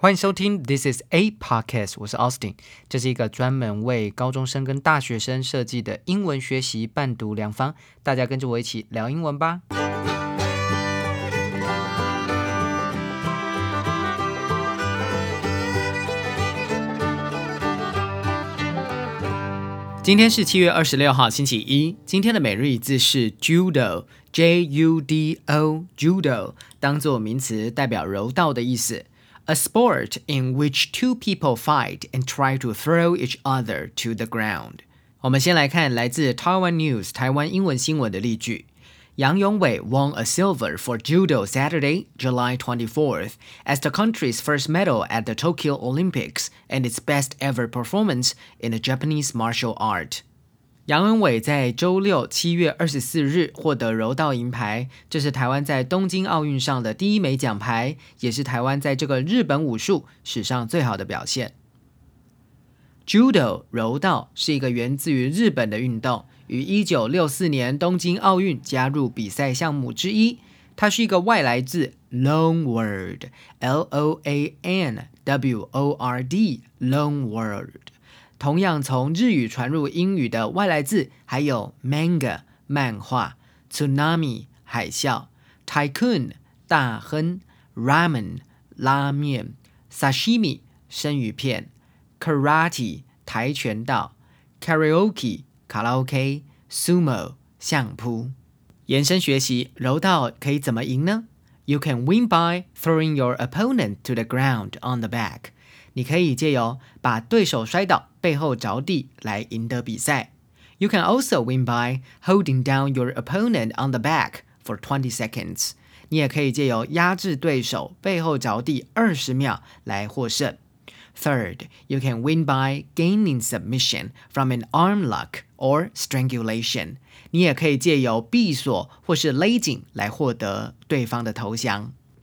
欢迎收听 This is a podcast，我是 Austin，这是一个专门为高中生跟大学生设计的英文学习伴读良方，大家跟着我一起聊英文吧。今天是七月二十六号，星期一。今天的每日一字是 judo，j u d o，judo 当做名词，代表柔道的意思。A sport in which two people fight and try to throw each other to the ground。我们先来看来自 Taiwan News 台湾英文新闻的例句。Yang Yongwei won a silver for judo Saturday, July 24th, as the country's first medal at the Tokyo Olympics and its best ever performance in the Japanese martial art. 杨文伟在周六七月二十四日获得柔道银牌，这是台湾在东京奥运上的第一枚奖牌，也是台湾在这个日本武术史上最好的表现。Judo 柔道是一个源自于日本的运动，于一九六四年东京奥运加入比赛项目之一。它是一个外来字 loan word，L O A N W O R D，loan word。同样从日语传入英语的外来字还有 manga 漫画、tsunami 海啸、tycoon 大亨、ramen 拉面、sashimi 生鱼片、karate 跆拳道、karaoke 卡拉 OK、sumo 相扑。延伸学习柔道可以怎么赢呢？You can win by throwing your opponent to the ground on the back. 你可以借由把对手摔倒、背后着地来赢得比赛。You can also win by holding down your opponent on the back for twenty seconds。你也可以借由压制对手、背后着地二十秒来获胜。Third, you can win by gaining submission from an arm lock or strangulation。你也可以借由闭锁或是勒紧来获得对方的投降。